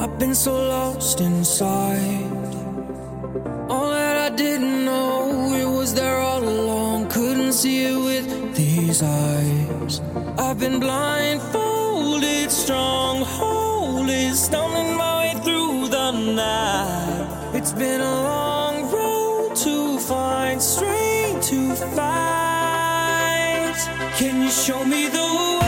I've been so lost inside. All that I didn't know, it was there all along. Couldn't see it with these eyes. I've been blindfolded, strongholded, stumbling my way through the night. It's been a long road to find strength to fight. Can you show me the way?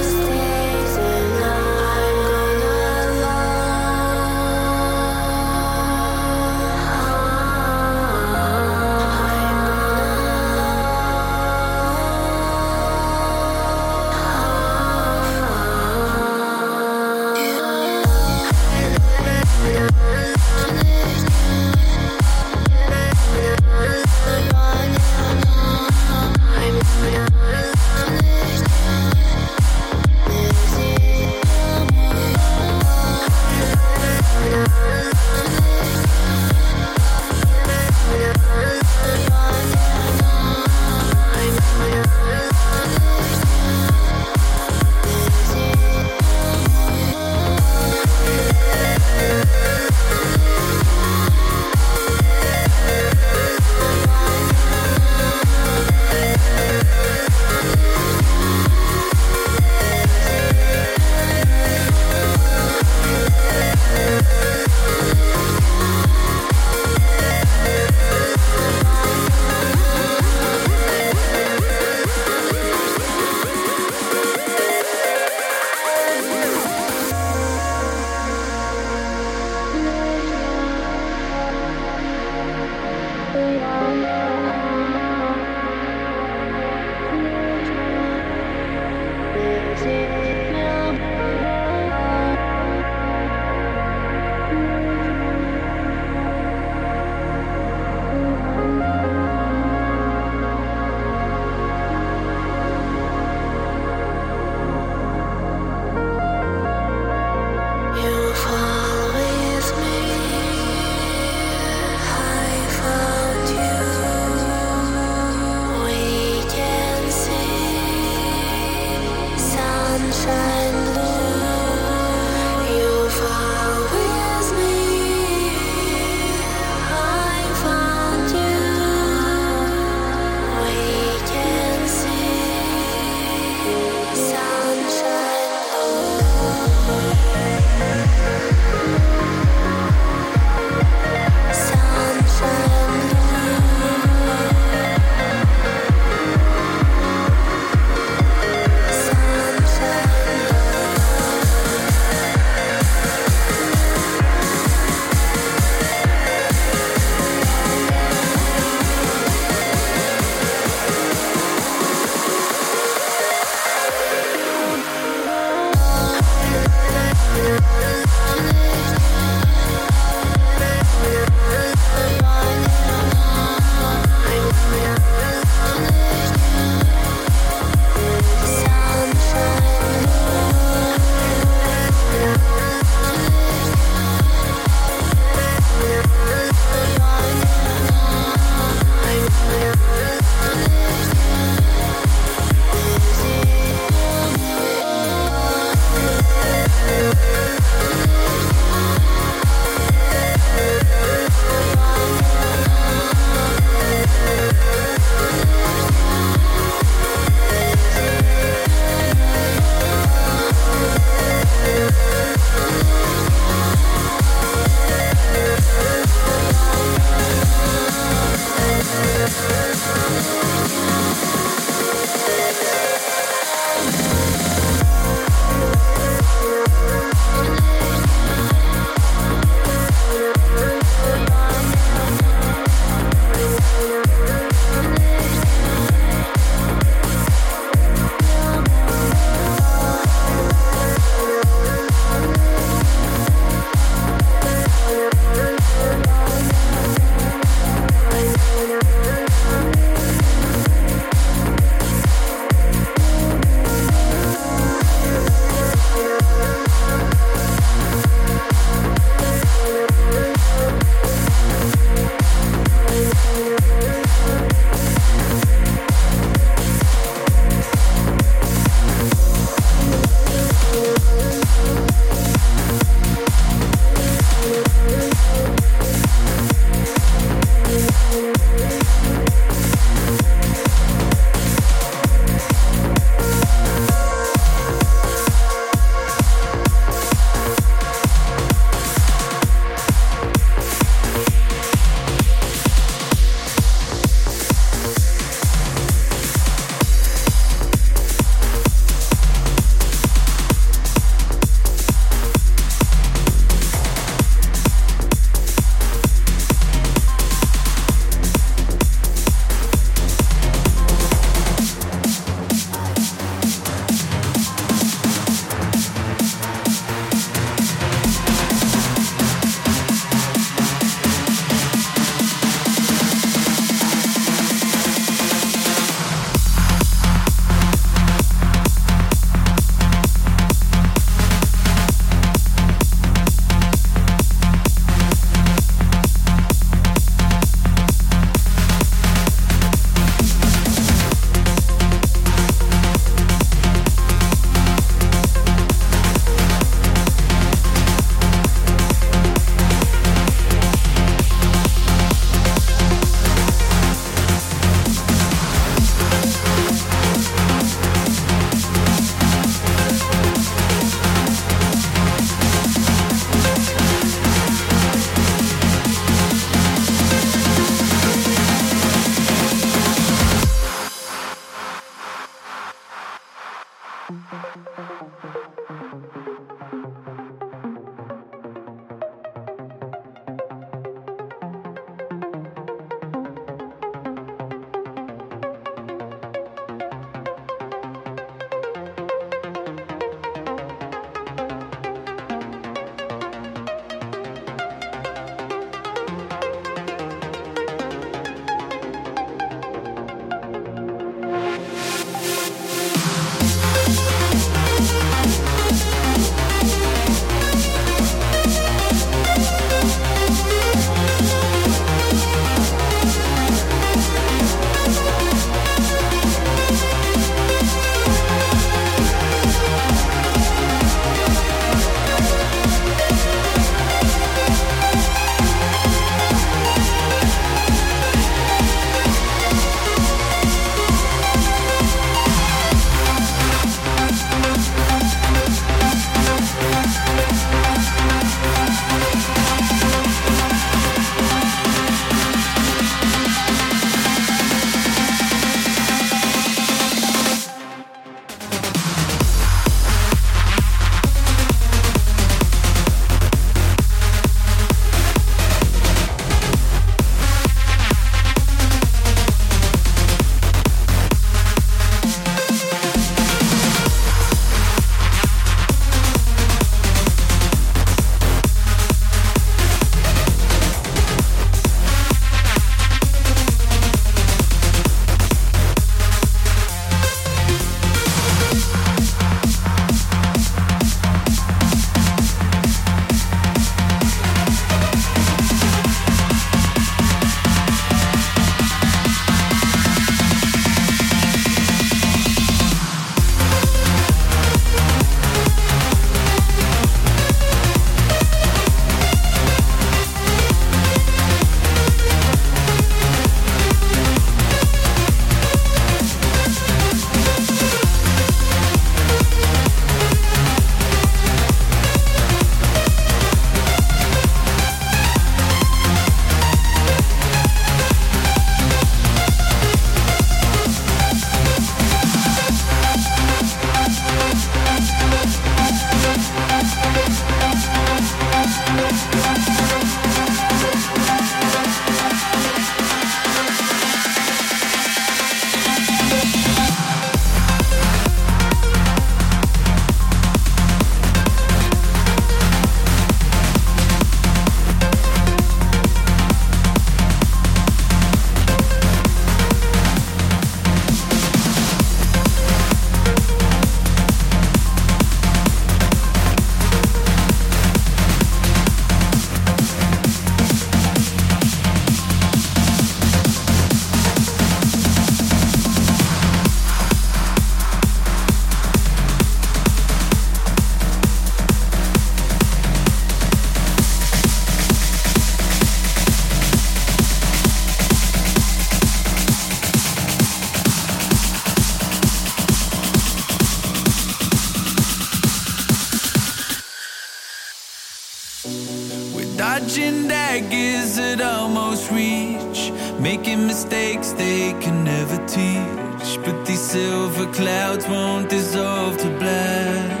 Making mistakes they can never teach. But these silver clouds won't dissolve to black.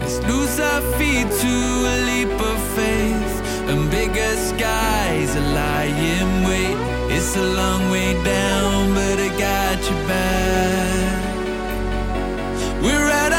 Let's lose our feet to a leap of faith, and bigger skies are lying wait. It's a long way down, but I got you back. We're out